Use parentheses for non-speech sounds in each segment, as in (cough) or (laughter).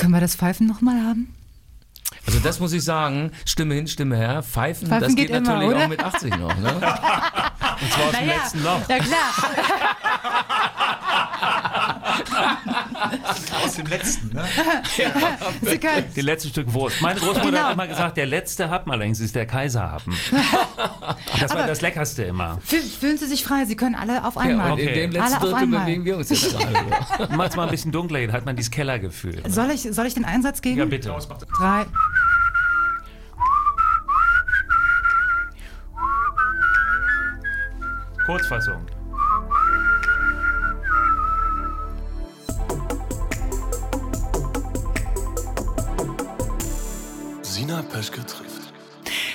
Können wir das Pfeifen nochmal haben? Also das muss ich sagen, Stimme hin, Stimme her, Pfeifen, Pfeifen das geht, geht immer, natürlich oder? auch mit 80 noch. Ne? (laughs) Und zwar aus dem Naja, letzten Loch. Ja klar. (laughs) (laughs) Aus dem letzten, ne? Sie können, Die letzten Stück Wurst. Meine Großmutter Genau. hat immer gesagt, der letzte Happen allerdings ist der Kaiserhappen. (laughs) Das war Aber- das Leckerste immer. fühl- fühlen Sie sich frei, Sie können alle auf Ja, einmal. und in dem Alle letzten auf Drittel einmal. bewegen wir uns jetzt gerade. (laughs) Macht es mal ein bisschen dunkler, dann hat man dieses Kellergefühl. Soll ich, soll ich den Einsatz geben? Ja, bitte. Drei. Kurzfassung. Sina Peschke trifft.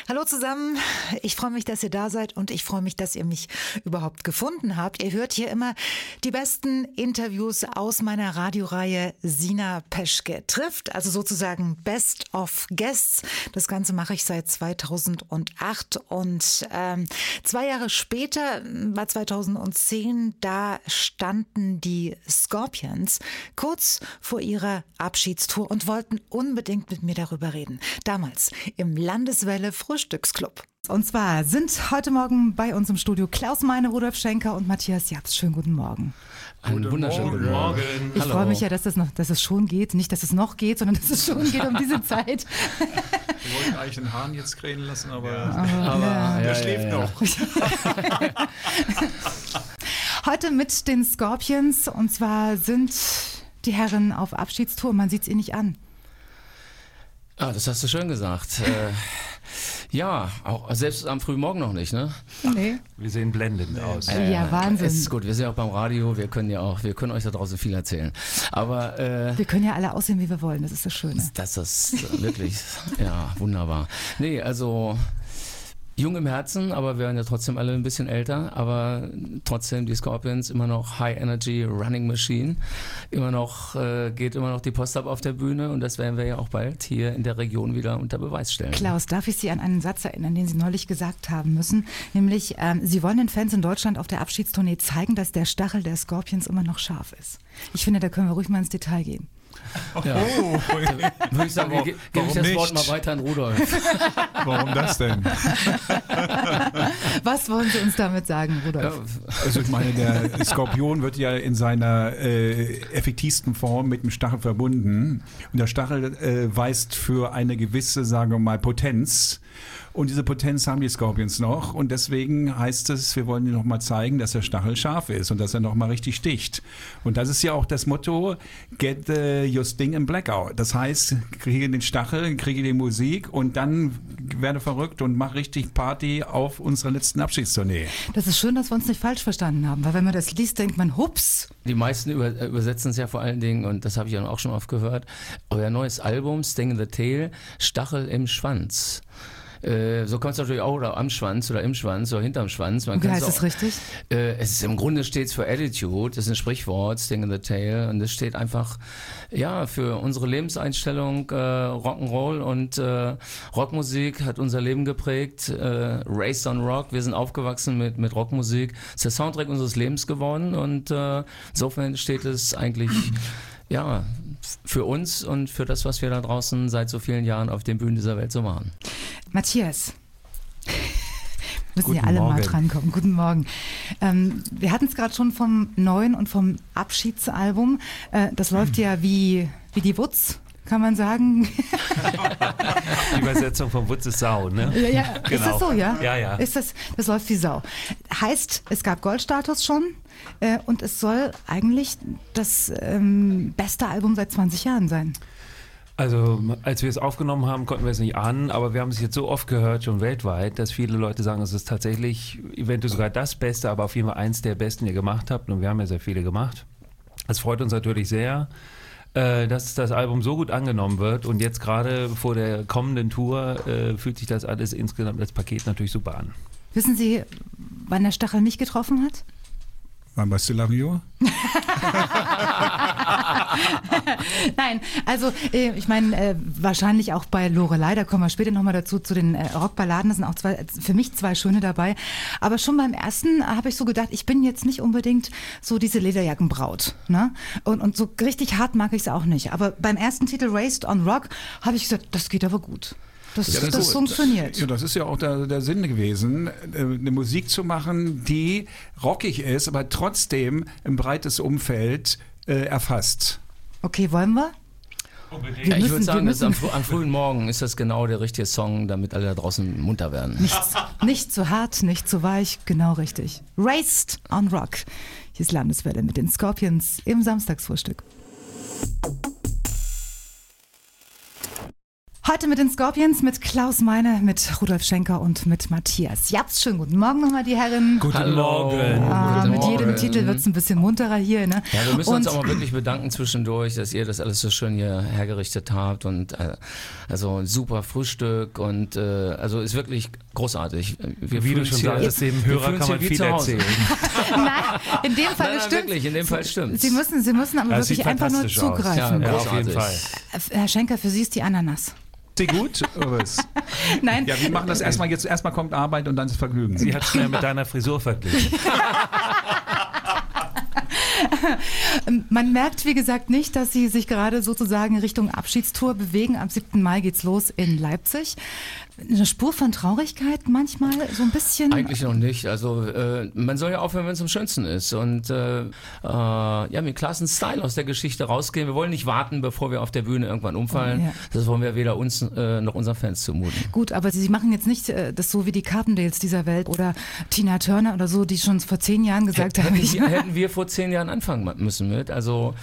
Hallo zusammen, ich freue mich, dass ihr da seid und ich freue mich, dass ihr mich überhaupt gefunden habt. Ihr hört hier immer die besten Interviews aus meiner Radioreihe Sina Peschke trifft, also sozusagen Best of Guests. Das Ganze mache ich seit 2008 und ähm, zwei Jahre später, war 2010, da standen die Scorpions kurz vor ihrer Abschiedstour und wollten unbedingt mit mir darüber reden. Damals im Landeswelle Frühstücksclub. Und zwar sind heute Morgen bei uns im Studio Klaus Meine, Rudolf Schenker und Matthias Japs. Schönen guten Morgen. Einen wunderschönen guten Morgen. Ich Hallo. freue mich ja, dass, das noch, dass es schon geht. Nicht, dass es noch geht, sondern dass es schon geht um diese (laughs) Zeit. Wir wollten eigentlich den Hahn jetzt krähen lassen, aber (laughs) Aber, ja, der ja, schläft ja, ja. noch. (laughs) Heute mit den Scorpions. Und zwar sind die Herren auf Abschiedstour. Man sieht es ihnen nicht an. Ah, das hast du schön gesagt. Äh, ja, auch selbst am frühen Morgen noch nicht, ne? Nee. Wir sehen blendend aus. Ja, Wahnsinn. Ist gut, wir sind ja auch beim Radio, wir können ja auch, wir können euch da draußen viel erzählen. Aber äh, Wir können ja alle aussehen, wie wir wollen. Das ist das Schöne. das ist wirklich, ja, wunderbar. Nee, also jung im Herzen, aber wir werden ja trotzdem alle ein bisschen älter, aber trotzdem die Scorpions immer noch High Energy Running Machine, immer noch äh, geht immer noch die Post ab auf der Bühne und das werden wir ja auch bald hier in der Region wieder unter Beweis stellen. Klaus, darf ich Sie an einen Satz erinnern, den Sie neulich gesagt haben müssen? Nämlich, ähm, Sie wollen den Fans in Deutschland auf der Abschiedstournee zeigen, dass der Stachel der Scorpions immer noch scharf ist. Ich finde, da können wir ruhig mal ins Detail gehen. Ja. Oh, Würde ich sagen, Warum- ge- gebe ich das warum Wort mal nicht? weiter an Rudolf. (laughs) warum das denn? Was wollen Sie uns damit sagen, Rudolf? Also ich meine, der Skorpion wird ja in seiner äh, effektivsten Form mit dem Stachel verbunden. Und der Stachel äh, weist für eine gewisse, sagen wir mal, Potenz. Und diese Potenz haben die Scorpions noch. Und deswegen heißt es, wir wollen ihnen nochmal zeigen, dass der Stachel scharf ist und dass er nochmal richtig sticht. Und das ist ja auch das Motto, get the, your sting in blackout. Das heißt, kriege den Stachel, kriege die Musik und dann werde verrückt und mach richtig Party auf unserer letzten Abschiedstournee. Das ist schön, dass wir uns nicht falsch verstanden haben, weil wenn man das liest, denkt man, hups. Die meisten über, äh, übersetzen es ja vor allen Dingen, und das habe ich ja auch schon oft gehört, euer neues Album, Sting in the Tail, Stachel im Schwanz. Äh, so kommt es natürlich auch, oder am Schwanz oder im Schwanz oder hinterm Schwanz. Man Wie heißt es richtig? Äh, es ist im Grunde steht es für Attitude, das ist ein Sprichwort, Sting in the Tail, und es steht einfach ja für unsere Lebenseinstellung äh, Rock'n'Roll und äh, Rockmusik hat unser Leben geprägt. Äh, Race on Rock, wir sind aufgewachsen mit mit Rockmusik, es ist der Soundtrack unseres Lebens geworden und äh, insofern steht es eigentlich ja für uns und für das, was wir da draußen seit so vielen Jahren auf den Bühnen dieser Welt so machen. Matthias. (laughs) Müssen ja alle mal Morgen. drankommen. Guten Morgen. Ähm, wir hatten es gerade schon vom neuen und vom Abschiedsalbum. Äh, das läuft ja wie, wie die Wutz, kann man sagen. Die Übersetzung von Wutz ist Sau, ne? Ja, ja. Ist Genau. das so, ja? Ja, ja. Ist das, das läuft wie Sau. Heißt, es gab Goldstatus schon äh, und es soll eigentlich das ähm, beste Album seit 20 Jahren sein. Also, als wir es aufgenommen haben, konnten wir es nicht ahnen, aber wir haben es jetzt so oft gehört, schon weltweit, dass viele Leute sagen, es ist tatsächlich eventuell sogar das Beste, aber auf jeden Fall eins der besten, die ihr gemacht habt. Und wir haben ja sehr viele gemacht. Das freut uns natürlich sehr, äh, dass das Album so gut angenommen wird. Und jetzt gerade vor der kommenden Tour äh, fühlt sich das alles insgesamt als Paket natürlich super an. Wissen Sie, wann der Stachel mich getroffen hat? Wann warst du Lavio? Nein, also äh, ich meine, äh, wahrscheinlich auch bei Lorelei, da kommen wir später nochmal dazu, zu den äh, Rockballaden, da sind auch zwei, für mich zwei schöne dabei. Aber schon beim ersten habe ich so gedacht, ich bin jetzt nicht unbedingt so diese Lederjackenbraut. Ne? Und, und so richtig hart mag ich es auch nicht. Aber beim ersten Titel Raised on Rock habe ich gesagt, das geht aber gut. Das, Ja, das, ist- funktioniert. Ja, das ist ja auch der, der Sinn gewesen, äh, eine Musik zu machen, die rockig ist, aber trotzdem ein breites Umfeld äh, erfasst. Okay, wollen wir? Ja, ich würde sagen, das am, am frühen Morgen ist das genau der richtige Song, damit alle da draußen munter werden. Nicht, nicht zu hart, nicht zu weich, genau richtig. Raised on Rock. Hier ist Landeswelle mit den Scorpions im Samstagsfrühstück. Heute mit den Scorpions, mit Klaus Meine, mit Rudolf Schenker und mit Matthias Japs. Schönen guten Morgen nochmal, die Herren. Guten Hallo. Morgen. Ah, Guten mit jedem Morgen. Titel wird es ein bisschen munterer hier. Ne? Ja, wir müssen und uns auch mal wirklich bedanken zwischendurch, dass ihr das alles so schön hier hergerichtet habt und äh, also ein super Frühstück und äh, also ist wirklich großartig. Wir Wie du schon hier- sagtest, dem Hörer kann man viel erzählen. (laughs) Nein, in dem Fall Nein, nein, stimmt. wirklich, in dem Fall stimmt's. Sie müssen, Sie müssen aber Ja, es wirklich einfach nur aus. zugreifen. Ja, Ja, auf jeden Großartig. Fall. Herr Schenker, für Sie ist die Ananas. Sie gut? Nein, Ja, wir machen das erstmal jetzt. Erstmal kommt Arbeit und dann das Vergnügen. Sie hat schnell mit deiner Frisur verglichen. (laughs) Man merkt, wie gesagt, nicht, dass Sie sich gerade sozusagen Richtung Abschiedstour bewegen. Am 7. Mai geht's los in Leipzig. Eine Spur von Traurigkeit manchmal, so ein bisschen. Eigentlich noch nicht. Also äh, man soll ja aufhören, wenn es am schönsten ist. Und äh, äh, ja, mit klassen Style aus der Geschichte rausgehen. Wir wollen nicht warten, bevor wir auf der Bühne irgendwann umfallen. Ja. Das wollen wir weder uns äh, noch unseren Fans zumuten. Gut, aber Sie machen jetzt nicht äh, das so wie die Carpendales dieser Welt oder Tina Turner oder so, die schon vor zehn Jahren gesagt haben, hätten, (laughs) ich hätten wir vor zehn Jahren anfangen müssen mit. Also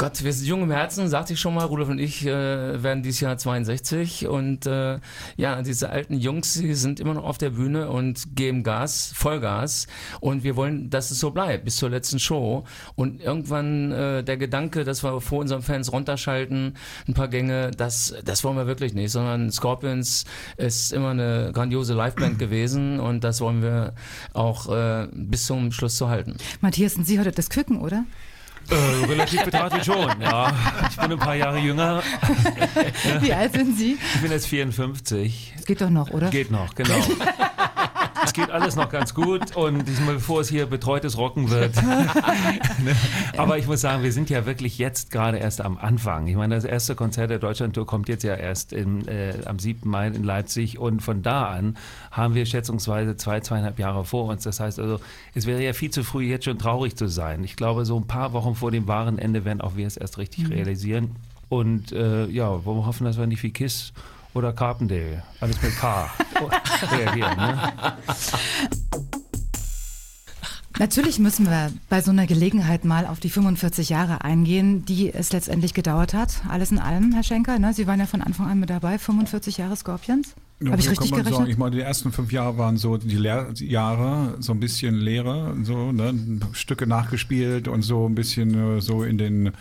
Gott, wir sind jung im Herzen, sagte ich schon mal, Rudolf und ich äh, werden dieses Jahr 62 und äh, ja, diese alten Jungs, die sind immer noch auf der Bühne und geben Gas, Vollgas und wir wollen, dass es so bleibt bis zur letzten Show und irgendwann äh, der Gedanke, dass wir vor unseren Fans runterschalten, ein paar Gänge, das, das wollen wir wirklich nicht, sondern Scorpions ist immer eine grandiose Liveband (clears throat) gewesen und das wollen wir auch äh, bis zum Schluss zu halten. Matthias, sind Sie heute das Küken, oder? Äh, relativ betrachtet schon, ja. Ich bin ein paar Jahre jünger. Wie alt sind Sie? Ich bin jetzt 54. Das geht doch noch, oder? Geht noch, genau. (laughs) Es geht alles noch ganz gut und diesmal, bevor es hier betreutes Rocken wird. (laughs) Ne? Aber ich muss sagen, wir sind ja wirklich jetzt gerade erst am Anfang. Ich meine, das erste Konzert der Deutschlandtour kommt jetzt ja erst in, äh, am 7. Mai in Leipzig und von da an haben wir schätzungsweise zwei, zweieinhalb Jahre vor uns. Das heißt also, es wäre ja viel zu früh, jetzt schon traurig zu sein. Ich glaube, so ein paar Wochen vor dem wahren Ende werden auch wir es erst richtig realisieren. Und äh, ja, wollen wir hoffen, dass wir nicht wie Kiss oder Carpendale, alles mit K, (laughs) reagieren. Ne? Natürlich müssen wir bei so einer Gelegenheit mal auf die 45 Jahre eingehen, die es letztendlich gedauert hat. Alles in allem, Herr Schenker, ne? Sie waren ja von Anfang an mit dabei, 45 Jahre Scorpions. Ja, Habe ich richtig gerechnet? Sagen. Ich meine, die ersten fünf Jahre waren so die Lehrjahre, so ein bisschen Lehre, so ne? Stücke nachgespielt und so ein bisschen äh, so in den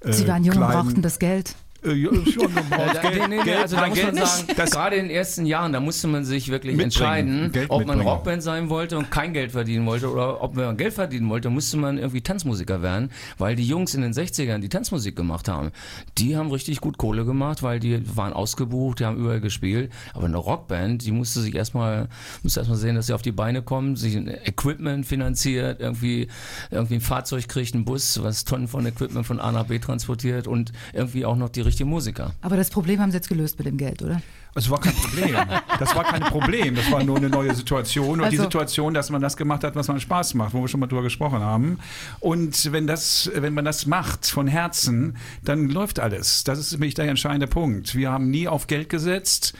äh, Sie waren jung und brauchten das Geld. Äh, ja, schon, du brauchst Äh, Geld, nee, nee, nee, Geld, also da muss Geld man sagen, Das, gerade in den ersten Jahren, da musste man sich wirklich entscheiden, Geld ob man. Rockband sein wollte und kein Geld verdienen wollte oder ob man Geld verdienen wollte, musste man irgendwie Tanzmusiker werden, weil die Jungs in den 60ern, die Tanzmusik gemacht haben, die haben richtig gut Kohle gemacht, weil die waren ausgebucht, die haben überall gespielt, aber eine Rockband, die musste sich erstmal, musste erstmal sehen, dass sie auf die Beine kommen, sich ein Equipment finanziert, irgendwie, irgendwie ein Fahrzeug kriegt, einen Bus, was Tonnen von Equipment von A nach B transportiert und irgendwie auch noch die richtigen Musiker. Aber das Problem haben Sie jetzt gelöst mit dem Geld, oder? das war kein Problem. Das war kein Problem. Das war nur eine neue Situation. Und die Also- Situation, dass man das gemacht hat, was man Spaß macht, wo wir schon mal drüber gesprochen haben. Und wenn, das, wenn man das macht von Herzen, dann läuft alles. Das ist nämlich der entscheidende Punkt. Wir haben nie auf Geld gesetzt.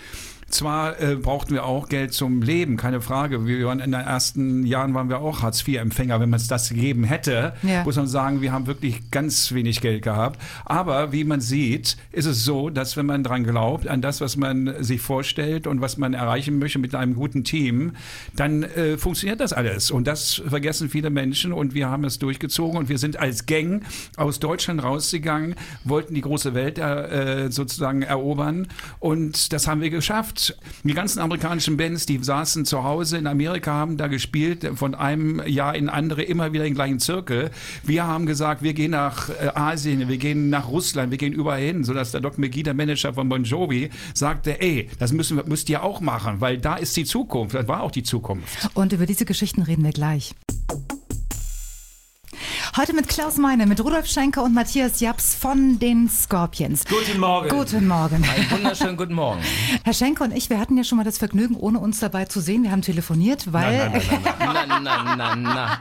Zwar äh, brauchten wir auch Geld zum Leben, keine Frage. Wir waren in den ersten Jahren waren wir auch Hartz-IV-Empfänger. Wenn man es das gegeben hätte, Ja. muss man sagen, wir haben wirklich ganz wenig Geld gehabt. Aber wie man sieht, ist es so, dass wenn man dran glaubt, an das, was man sich vorstellt und was man erreichen möchte mit einem guten Team, dann äh, funktioniert das alles. Und das vergessen viele Menschen und wir haben es durchgezogen und wir sind als Gang aus Deutschland rausgegangen, wollten die große Welt äh, sozusagen erobern und das haben wir geschafft. Die ganzen amerikanischen Bands, die saßen zu Hause in Amerika, haben da gespielt, von einem Jahr in andere immer wieder den gleichen Zirkel. Wir haben gesagt, wir gehen nach äh, Asien, wir gehen nach Russland, wir gehen überall hin, sodass der Doc McGee, der Manager von Bon Jovi, sagte, ey, das müssen müsst ihr auch machen, weil da ist die Zukunft, das war auch die Zukunft. Und über diese Geschichten reden wir gleich. Heute mit Klaus Meine, mit Rudolf Schenker und Matthias Japs von den Scorpions. Guten Morgen. Guten Morgen. Einen wunderschönen guten Morgen. (laughs) Herr Schenker und ich, wir hatten ja schon mal das Vergnügen, ohne uns dabei zu sehen. Wir haben telefoniert, weil. Nein, nein. Na, na, na, na.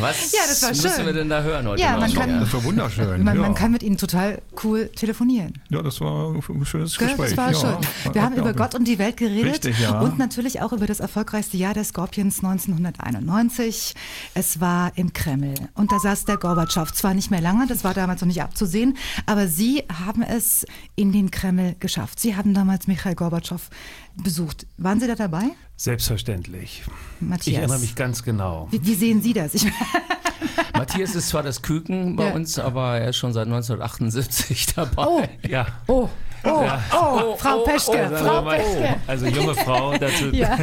Was Ja, das war müssen schön. wir denn da hören heute Ja, man kann- Das war wunderschön. man, ja. man kann mit ihnen total cool telefonieren. ja, das war ein schönes Gell? Gespräch. Das war ja. schön. Wir haben über Gott und die Welt geredet Richtig, ja. und natürlich auch über das erfolgreichste Jahr der Scorpions 1991. Es war im Kreml und da saß der Gorbatschow. Zwar nicht mehr lange, das war damals noch nicht abzusehen, aber Sie haben es in den Kreml geschafft. Sie haben damals Michael Gorbatschow besucht. Waren Sie da dabei, Selbstverständlich. Matthias? Ich erinnere mich ganz genau. wie, wie sehen Sie das? Ich, (laughs) Matthias ist zwar das Küken bei Ja. uns, aber er ist schon seit 1978 dabei. oh, Ja. oh, oh, Ja. oh, Frau oh, Peschke, oh, Frau Also, mein- Peschke. also junge Frau, dazu (laughs) Ja.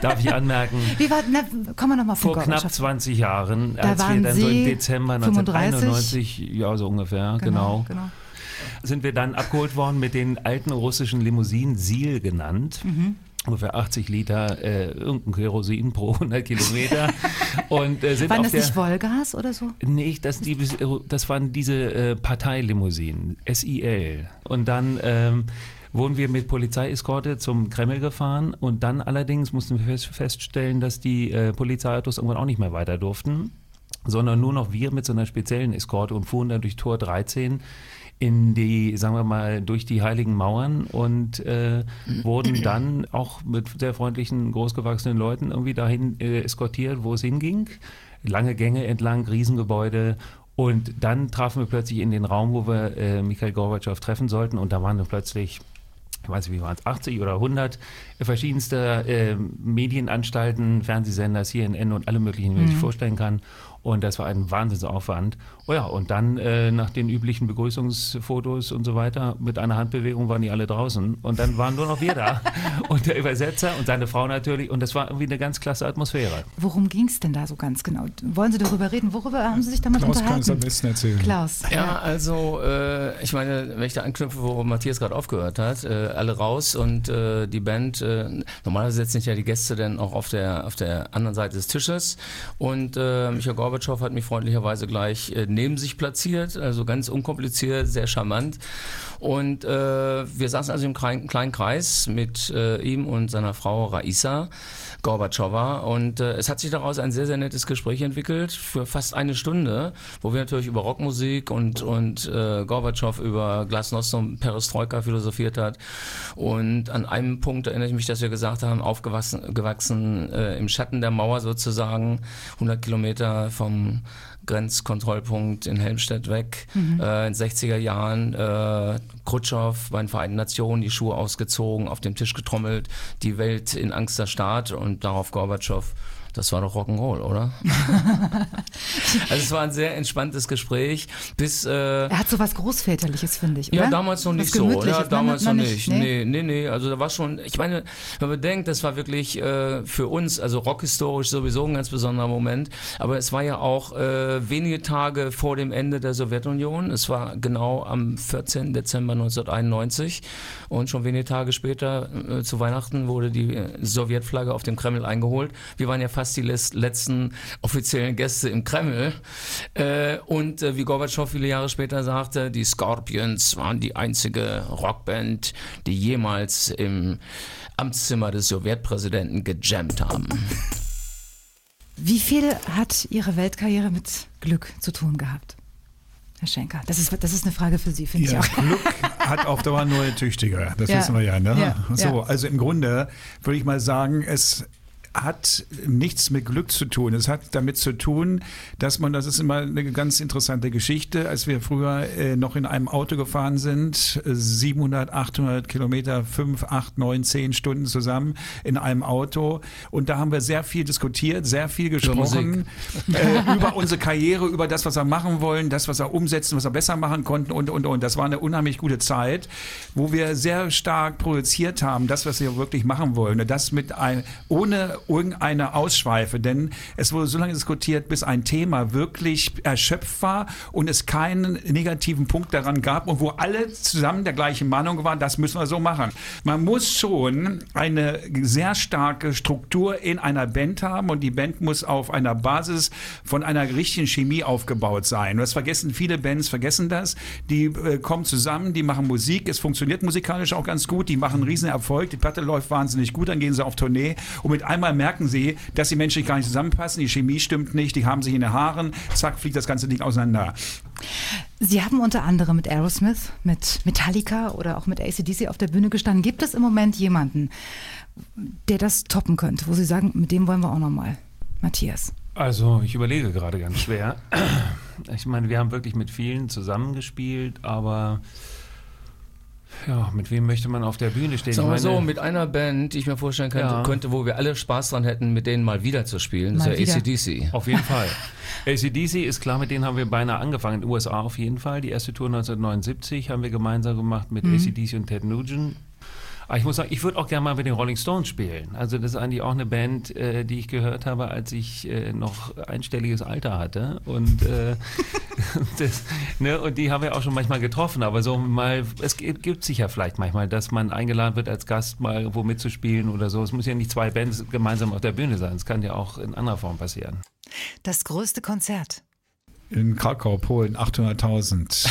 darf ich anmerken, Wie war, na, kommen wir nochmal vor knapp Gorbatschow. 20 Jahren, Da als wir dann so im Sie Dezember 1991, ja so ungefähr, genau, genau. sind wir dann abgeholt worden mit den alten russischen Limousinen, Sil genannt. Mhm. Ungefähr 80 Liter äh, irgendein Kerosin pro 100 (laughs) Kilometer. Und äh, sind Waren das der, nicht Wolgas oder so? Nee, das, die, das waren diese äh, Parteilimousinen, SIL. Und dann ähm, wurden wir mit Polizeieskorte zum Kreml gefahren und dann allerdings mussten wir fest, feststellen, dass die äh, Polizeiautos irgendwann auch nicht mehr weiter durften, sondern nur noch wir mit so einer speziellen Eskorte und fuhren dann durch Tor 13 in die, sagen wir mal, durch die heiligen Mauern und äh, wurden (clears throat) dann auch mit sehr freundlichen, großgewachsenen Leuten irgendwie dahin äh, eskortiert, wo es hinging. Lange Gänge entlang, Riesengebäude. Und dann trafen wir plötzlich in den Raum, wo wir äh, Mikhail Gorbatschow treffen sollten. Und da waren dann plötzlich, ich weiß nicht, wie waren es, 80 oder 100 verschiedenste äh, Medienanstalten, Fernsehsender, CNN und alle möglichen, die man sich vorstellen kann. Und das war ein Wahnsinnsaufwand. Oh ja, und dann äh, nach den üblichen Begrüßungsfotos und so weiter, mit einer Handbewegung waren die alle draußen. Und dann waren nur noch wir da. (laughs) und der Übersetzer und seine Frau natürlich. Und das war irgendwie eine ganz klasse Atmosphäre. Worum ging es denn da so ganz genau? Wollen Sie darüber reden? Worüber haben Sie sich damals Klaus kann es am unterhalten? besten erzählen. Klaus. Ja, also äh, ich meine, wenn ich da anknüpfe, wo Matthias gerade aufgehört hat, äh, alle raus und äh, die Band, äh, normalerweise setzen sich ja die Gäste dann auch auf der, auf der anderen Seite des Tisches und äh, Michael Gorbatschow hat mich freundlicherweise gleich äh, neben sich platziert, also ganz unkompliziert, sehr charmant. Und äh, wir saßen also im kleinen, Kreis mit äh, ihm und seiner Frau Raisa Gorbatschowa. Und äh, es hat sich daraus ein sehr, sehr nettes Gespräch entwickelt für fast eine Stunde, wo wir natürlich über Rockmusik und, und äh, Gorbatschow über Glasnost und Perestroika philosophiert hat. Und an einem Punkt erinnere ich mich, dass wir gesagt haben, aufgewachsen gewachsen, äh, im Schatten der Mauer sozusagen, 100 Kilometer vom Grenzkontrollpunkt in Helmstedt weg, äh, in den 60er Jahren, äh, Khrushchev bei den Vereinten Nationen, die Schuhe ausgezogen, auf dem Tisch getrommelt, die Welt in Angst erstarrt und darauf Gorbatschow. Das war doch Rock'n'Roll, oder? (laughs) also es war ein sehr entspanntes Gespräch, bis äh, Er hat so was Großväterliches, finde ich, oder? ja, damals noch nicht so. Ja, ne? damals noch nicht. Nee. Nee, nee, nee. Also da war schon, ich meine, wenn man bedenkt, das war wirklich äh, für uns, also rockhistorisch sowieso ein ganz besonderer Moment. Aber es war ja auch äh, wenige Tage vor dem Ende der Sowjetunion. Es war genau am 14. Dezember 1991. Und schon wenige Tage später, äh, zu Weihnachten, wurde die äh, Sowjetflagge auf dem Kreml eingeholt. Wir waren ja fast die les- letzten offiziellen Gäste im Kreml. Äh, und äh, wie Gorbatschow viele Jahre später sagte, die Scorpions waren die einzige Rockband, die jemals im Amtszimmer des Sowjetpräsidenten gejammt haben. Wie viel hat Ihre Weltkarriere mit Glück zu tun gehabt? Herr Schenker, das ist, das ist eine Frage für Sie, finde Ja, ich auch. Glück hat auf Dauer nur der Tüchtige. Das Ja. wissen wir ja. Ne? Ja, So, ja. also im Grunde würde ich mal sagen, es hat nichts mit Glück zu tun. Es hat damit zu tun, dass man, das ist immer eine ganz interessante Geschichte, als wir früher äh, noch in einem Auto gefahren sind, 700, 800 Kilometer, 5, 8, 9, 10 Stunden zusammen in einem Auto. Und da haben wir sehr viel diskutiert, sehr viel gesprochen äh, über unsere Karriere, über das, was wir machen wollen, das, was wir umsetzen, was wir besser machen konnten und, und, und. Das war eine unheimlich gute Zeit, wo wir sehr stark produziert haben, das, was wir wirklich machen wollen. Das mit ein, ohne irgendeine Ausschweife, denn es wurde so lange diskutiert, bis ein Thema wirklich erschöpft war und es keinen negativen Punkt daran gab und wo alle zusammen der gleichen Meinung waren, das müssen wir so machen. Man muss schon eine sehr starke Struktur in einer Band haben und die Band muss auf einer Basis von einer richtigen Chemie aufgebaut sein. Das vergessen viele Bands, vergessen das. Die äh, kommen zusammen, die machen Musik, es funktioniert musikalisch auch ganz gut, die machen einen riesen Erfolg, die Platte läuft wahnsinnig gut, dann gehen sie auf Tournee und mit einmal merken sie, dass die Menschen gar nicht zusammenpassen, die Chemie stimmt nicht, die haben sich in den Haaren, zack, fliegt das ganze Ding auseinander. Sie haben unter anderem mit Aerosmith, mit Metallica oder auch mit ACDC auf der Bühne gestanden. Gibt es im Moment jemanden, der das toppen könnte, wo Sie sagen, mit dem wollen wir auch nochmal? Matthias. Also ich überlege gerade ganz schwer. Ich meine, wir haben wirklich mit vielen zusammengespielt, aber ja, mit wem möchte man auf der Bühne stehen? Sagen wir so, mit einer Band, die ich mir vorstellen könnte, ja. könnte, wo wir alle Spaß dran hätten, mit denen mal wieder zu spielen, das ist ja ACDC. Auf jeden Fall. ACDC ist klar, mit denen haben wir beinahe angefangen, in den USA auf jeden Fall. Die erste Tour 1979 haben wir gemeinsam gemacht mit mhm. ACDC und Ted Nugent. Aber ich muss sagen, ich würde auch gerne mal mit den Rolling Stones spielen. Also das ist eigentlich auch eine Band, äh, die ich gehört habe, als ich äh, noch einstelliges Alter hatte. Und, äh, (laughs) das, ne, und die haben wir auch schon manchmal getroffen. Aber so mal, es gibt sich ja vielleicht manchmal, dass man eingeladen wird als Gast mal wo mitzuspielen oder so. Es muss ja nicht zwei Bands gemeinsam auf der Bühne sein. Es kann ja auch in anderer Form passieren. Das größte Konzert in Krakau, Polen, 800.000.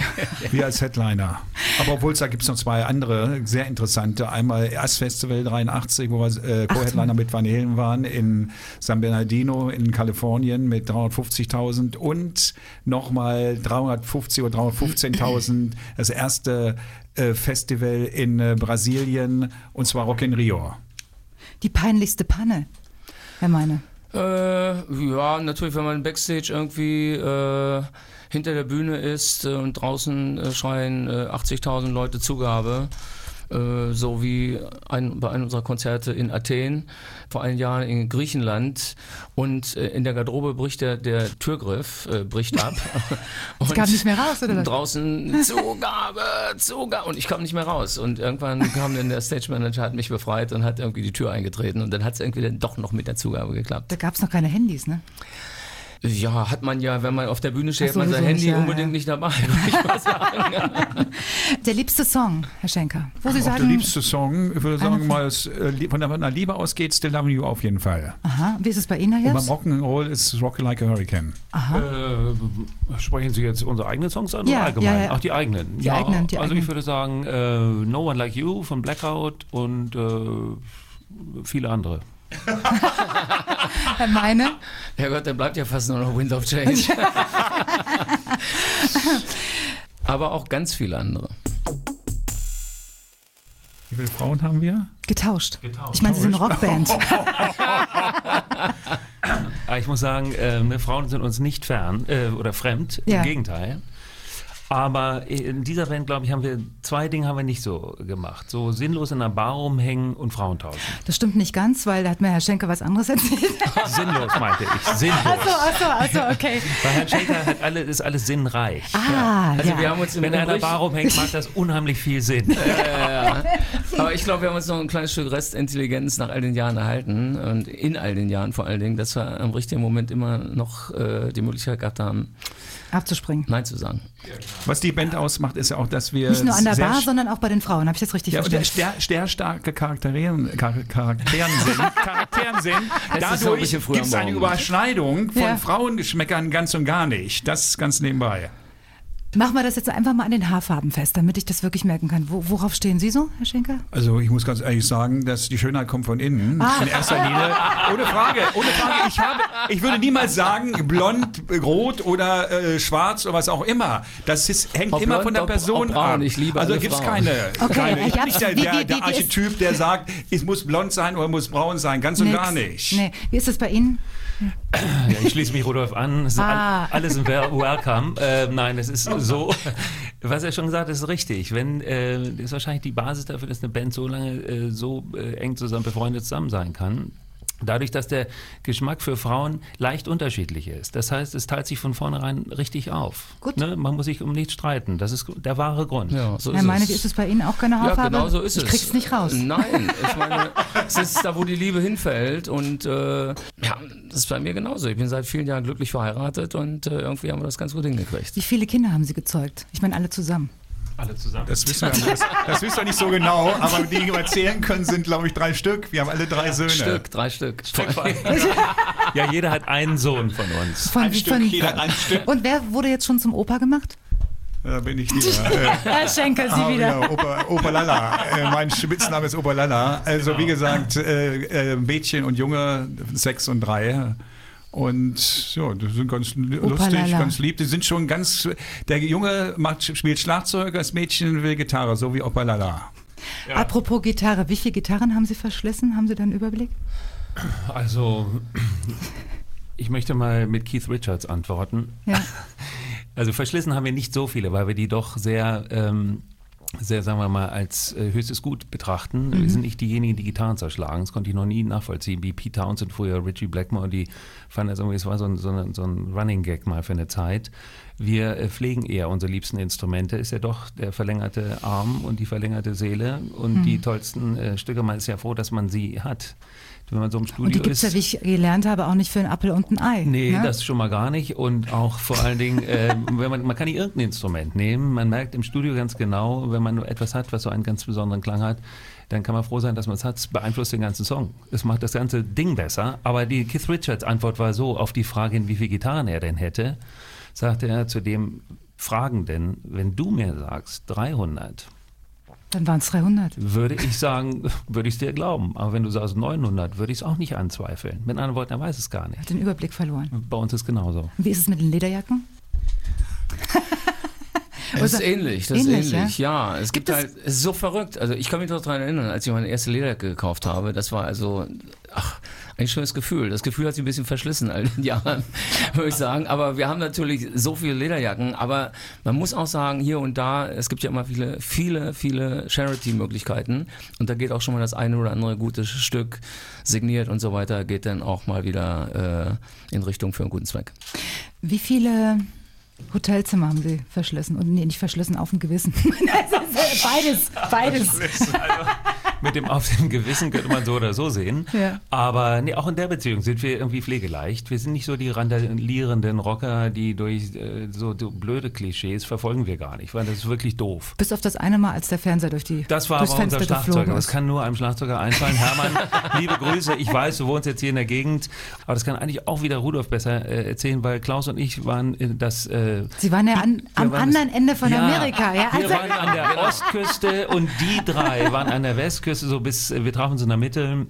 (laughs) Wir als Headliner. Aber obwohl es da gibt es noch zwei andere sehr interessante. Einmal erst Festival 83, wo wir äh, Co-Headliner mit Van Halen waren, in San Bernardino in Kalifornien mit 350.000 und nochmal 350 oder 315.000 (laughs) das erste äh, Festival in äh, Brasilien und zwar Rock in Rio. Die peinlichste Panne, Herr Meine. Äh, ja, natürlich, wenn man Backstage irgendwie äh, hinter der Bühne ist äh, und draußen äh, schreien 80.000 äh, Leute Zugabe. Äh, so wie ein, bei einem unserer Konzerte in Athen vor einigen Jahren in Griechenland und äh, in der Garderobe bricht der, der Türgriff äh, bricht ab. (laughs) (laughs) und kam nicht mehr raus, oder? Draußen Zugabe, Zugabe und ich kam nicht mehr raus und irgendwann kam dann der Stage Manager, hat mich befreit und hat irgendwie die Tür eingetreten und dann hat es irgendwie dann doch noch mit der Zugabe geklappt. Da gab es noch keine Handys, ne? Ja, hat man ja, wenn man auf der Bühne steht, hat man sein Handy ja, unbedingt ja. nicht dabei, (laughs) ich mal sagen. (laughs) Der liebste Song, Herr Schenker. Wo Sie Auch sagen, der liebste Song, ich würde sagen mal, äh, von der Liebe aus geht Still Loving You auf jeden Fall. Aha, wie ist es bei Ihnen, Herr Und beim Rock'n'Roll ist Rocky Like a Hurricane. Aha. Äh, sprechen Sie jetzt unsere eigenen Songs an ja, oder allgemein? Ja, Ach, die eigenen. Die eigenen, die Also eigenen. ich würde sagen, uh, No One Like You von Blackout und uh, viele andere. Herr Meine? Ja Gott, dann bleibt ja fast nur noch Wind of Change. (laughs) Aber auch ganz viele andere. Wie viele Frauen haben wir? Getauscht. Getauscht. Ich meine, Sie sind eine Rockband. (laughs) (laughs) ich muss sagen, äh, Frauen sind uns nicht fern äh, oder fremd. Ja. Im Gegenteil. Aber in dieser Band, glaube ich, haben wir zwei Dinge haben wir nicht so gemacht. So sinnlos in einer Bar rumhängen und Frauen tauschen. Das stimmt nicht ganz, weil da hat mir Herr Schenker was anderes (laughs) erzählt. sinnlos meinte ich. Sinnlos. Achso, achso, achso, okay. Weil Herr Schenker hat alle, ist alles sinnreich. Ah, Also ja. wir haben uns Wenn er in einer Bar rumhängt, macht das unheimlich viel Sinn. ja. Aber ich glaube, wir haben uns noch ein kleines Stück Restintelligenz nach all den Jahren erhalten und in all den Jahren vor allen Dingen, dass wir im richtigen Moment immer noch äh, die Möglichkeit gehabt haben, abzuspringen. Nein zu sagen. Was die Band ausmacht, ist ja auch, dass wir. Nicht nur an der Bar, sondern auch bei den Frauen. Habe ich das richtig ja, verstanden? Ja, sehr starke Charakteren, (laughs) Charakteren sind. Charakteren sind. Dadurch gibt es eine Überschneidung von ja. Frauengeschmäckern ganz und gar nicht. Das ist ganz nebenbei. Machen wir das jetzt einfach mal an den Haarfarben fest, damit ich das wirklich merken kann. Wo, worauf stehen Sie so, Herr Schenker? Also ich muss ganz ehrlich sagen, dass die Schönheit kommt von innen. Ah. In erster Linie. Ohne Frage, ohne Frage. Ich, habe, ich würde niemals sagen, blond, rot oder äh, schwarz oder was auch immer. Das ist, hängt Ob immer blond, von der ob- Person ob braun. ab. Ich liebe also gibt's Frauen. keine. Okay, keine. Ich bin nicht der, der, der Archetyp, der sagt, es muss blond sein oder muss braun sein. Ganz und Nix. gar nicht. Nee. Wie ist es bei Ihnen? Ja, ich schließe mich Rudolf an. Ah. all, alles ein wel- Welcome. (laughs) Äh, nein, es ist so, (laughs) was er schon gesagt hat, ist richtig. Wenn, äh, ist wahrscheinlich die Basis dafür, dass eine Band so lange äh, so äh, eng zusammen befreundet zusammen sein kann. Dadurch, dass der Geschmack für Frauen leicht unterschiedlich ist. Das heißt, es teilt sich von vornherein richtig auf. Gut. Ne? Man muss sich um nichts streiten. Das ist der wahre Grund. Ja, so Herr ist Meine, es. wie ist es bei Ihnen auch keine Ja, Haarfarbe? genau so ist ich es. krieg's nicht raus. Nein, (laughs) ich meine, es ist da, wo die Liebe hinfällt und äh, ja, das ist bei mir genauso. Ich bin seit vielen Jahren glücklich verheiratet und äh, irgendwie haben wir das ganz gut hingekriegt. Wie viele Kinder haben Sie gezeugt? Ich meine, alle zusammen. Alle zusammen. Das wissen, wir, das, das wissen wir nicht so genau, aber die, die wir zählen können, sind, glaube ich, drei Stück. Wir haben alle drei Söhne. Stück, drei Stück. (laughs) ja, jeder hat einen Sohn von uns. Von, Ein Stück, jeder ein Stück. Und wer wurde jetzt schon zum Opa gemacht? Da bin ich wieder. (laughs) Äh, Herr Schenker, Sie Ah, wieder. ja, Opa, Opa Lala. Äh, mein Spitzname ist Opa Lala. Also wie gesagt, äh, äh, Mädchen und Junge, sechs und drei. Und ja, die sind ganz lustig, Lala. ganz lieb. Die sind schon ganz. Der Junge macht, spielt Schlagzeug, das Mädchen will Gitarre, so wie Opa Lala. Apropos Gitarre, wie viele Gitarren haben Sie verschlissen? Haben Sie da einen Überblick? Also, ich möchte mal mit Keith Richards antworten. Ja. Also verschlissen haben wir nicht so viele, weil wir die doch sehr, ähm, sehr, sagen wir mal, als äh, höchstes Gut betrachten. Mhm. Wir sind nicht diejenigen, die Gitarren zerschlagen. Das konnte ich noch nie nachvollziehen. Wie Pete Townsend früher, Richie Blackmore, die fanden das irgendwie, es war so ein, so, ein, so ein Running Gag mal für eine Zeit. Wir äh, pflegen eher unsere liebsten Instrumente, ist ja doch der verlängerte Arm und die verlängerte Seele und Mhm. die tollsten äh, Stücke. Man ist ja froh, dass man sie hat. Wenn man so im Studio Und die gibt es ist. ja, wie ich gelernt habe, auch nicht für einen Apfel und ein Ei. Nee, ne? das schon mal gar nicht. Und auch vor allen Dingen, äh, wenn man, man kann nicht irgendein Instrument nehmen. Man merkt im Studio ganz genau, wenn man nur etwas hat, was so einen ganz besonderen Klang hat, dann kann man froh sein, dass man es hat. Es beeinflusst den ganzen Song. Es macht das ganze Ding besser. Aber die Keith Richards Antwort war so auf die Frage, in wie viele Gitarren er denn hätte, sagte er zu dem Fragenden, wenn du mir sagst 300, Dann waren es 300. würde ich sagen, würde ich es dir glauben. Aber wenn du sagst 900, würde ich es auch nicht anzweifeln. Mit anderen Worten, er weiß es gar nicht. Hat den Überblick verloren. Bei uns ist genauso. Wie ist es mit den Lederjacken? (laughs) Das ist ähnlich, das Ähnlich, ist ähnlich, ja. Es gibt, Gibt es- halt, es ist so verrückt. Also ich kann mich noch daran erinnern, als ich meine erste Lederjacke gekauft habe, das war also, ach, ein schönes Gefühl. Das Gefühl hat sich ein bisschen verschlissen all den (laughs) Jahren, würde ich sagen. Aber wir haben natürlich so viele Lederjacken, aber man muss auch sagen, hier und da, es gibt ja immer viele, viele, viele Charity-Möglichkeiten und da geht auch schon mal das eine oder andere gute Stück signiert und so weiter, geht dann auch mal wieder äh, in Richtung für einen guten Zweck. Wie viele Hotelzimmer haben Sie verschlissen? Und nee, nicht verschlissen, auf dem Gewissen. (laughs) beides, beides. Mit dem auf dem Gewissen könnte man so oder so sehen. Ja. Aber nee, auch in der Beziehung sind wir irgendwie pflegeleicht. Wir sind nicht so die randalierenden Rocker, die durch äh, so, blöde Klischees verfolgen wir gar nicht, weil das ist wirklich doof. Bis auf das eine Mal, als der Fernseher durch die Das war aber unser Schlagzeuger. Das kann nur einem Schlagzeuger einfallen. Hermann, (laughs) liebe Grüße. Ich weiß, du wohnst jetzt hier in der Gegend, aber das kann eigentlich auch wieder Rudolf besser äh, erzählen, weil Klaus und ich waren das. Äh, Sie waren ja an, am waren anderen es- Ende von Ja, Amerika. Ja, wir also, waren an der (laughs) Ostküste und die drei waren an der Westküste, so bis, wir trafen uns in der Mitte.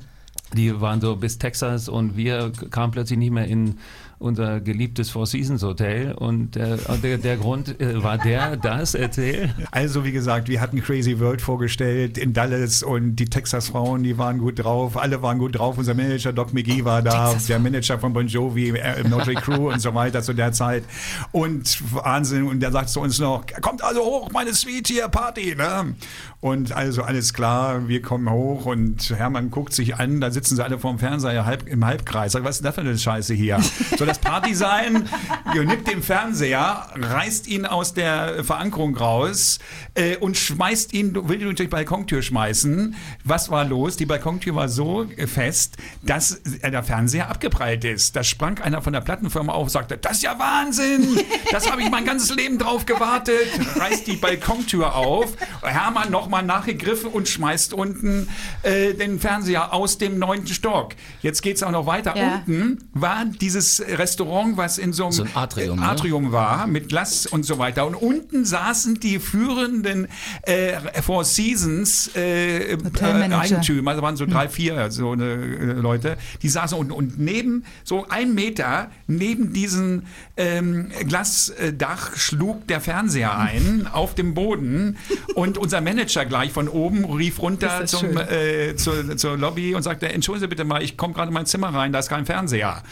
Die waren so bis Texas und wir kamen plötzlich nicht mehr in unser geliebtes Four Seasons Hotel und äh, der, der Grund äh, war der, (laughs) das, erzähl. Also wie gesagt, wir hatten Crazy World vorgestellt in Dallas und die Texas-Frauen, die waren gut drauf, alle waren gut drauf. Unser Manager Doc McGee war da, der Manager von Bon Jovi, äh, Notre Crew und so weiter zu der Zeit. Und Wahnsinn, und der sagt zu uns noch, kommt also hoch, meine Suite hier, Party. Ne? Und also alles klar, wir kommen hoch und Hermann guckt sich an, da sitzen sie alle vorm Fernseher halb, im Halbkreis. Sag, was ist denn da für eine Scheiße hier? (laughs) Soll das Party sein? Ihr nimmt den Fernseher, reißt ihn aus der Verankerung raus äh, und schmeißt ihn, will ihn durch die Balkontür schmeißen. Was war los? Die Balkontür war so fest, dass der Fernseher abgeprallt ist. Da sprang einer von der Plattenfirma auf und sagte, das ist ja Wahnsinn! Das habe ich mein ganzes Leben drauf gewartet. Reißt die Balkontür auf. Hermann nochmal nachgegriffen und schmeißt unten äh, den Fernseher aus dem neunten Stock. Jetzt geht es auch noch weiter. Ja. Unten war dieses Restaurant, was in so einem So ein Atrium, ne? Atrium war, mit Glas und so weiter. Und unten saßen die führenden äh, Four Seasons äh, äh. Eigentümer, da waren so drei, vier so eine, äh, Leute, die saßen unten und neben, so ein Meter neben diesem ähm, Glasdach schlug der Fernseher ein auf dem Boden und unser Manager gleich von oben rief runter zum, äh, zur, zur Lobby und sagte, entschuldigen Sie bitte mal, ich komme gerade in mein Zimmer rein, da ist kein Fernseher.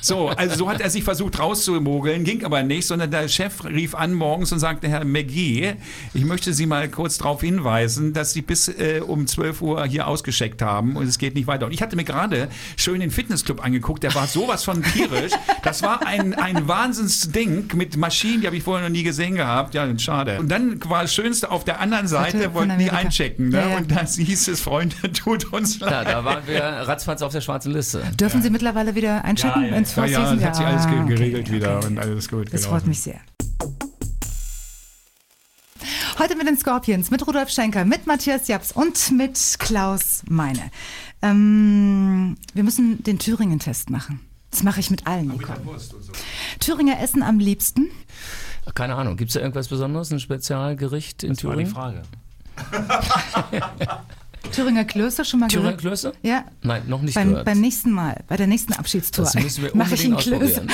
So, also so hat er sich versucht rauszumogeln, ging aber nicht, sondern der Chef rief an morgens und sagte, Herr McGee, ich möchte Sie mal kurz darauf hinweisen, dass Sie bis äh, um 12 Uhr hier ausgescheckt haben und es geht nicht weiter. Und ich hatte mir gerade schön den Fitnessclub angeguckt, der war sowas von tierisch. Das war ein, ein Wahnsinnsding mit Maschinen, die habe ich vorher noch nie gesehen gehabt. Ja, schade. Und dann war das Schönste, auf der anderen Seite von Amerika. einchecken. Ne? Ja, ja. Und das hieß es, Freunde, (laughs) tut uns leid. Ja, da waren wir ratzfatz auf der schwarzen Liste. Dürfen Sie mittlerweile wieder einchecken Ja, ja, ins Ja, Four ja, Seasons? das hat sich alles ge- Ah, okay, geregelt okay. wieder und alles gut. Das gelaufen. freut mich sehr. Heute mit den Scorpions, mit Rudolf Schenker, mit Matthias Japs und mit Klaus Meine. Ähm, wir müssen den Thüringen-Test machen. Das mache ich mit allen, Nico. Thüringer essen am liebsten. Keine Ahnung, gibt es da irgendwas Besonderes, ein Spezialgericht in Das war die Thüringen? Frage. (laughs) Thüringer Klöße schon mal Thüringer gehört? Klöße? Ja. Nein, noch nicht Beim, gehört. beim nächsten Mal, bei der nächsten Abschiedstour, das müssen wir (laughs) ich unbedingt Klöße. ausprobieren.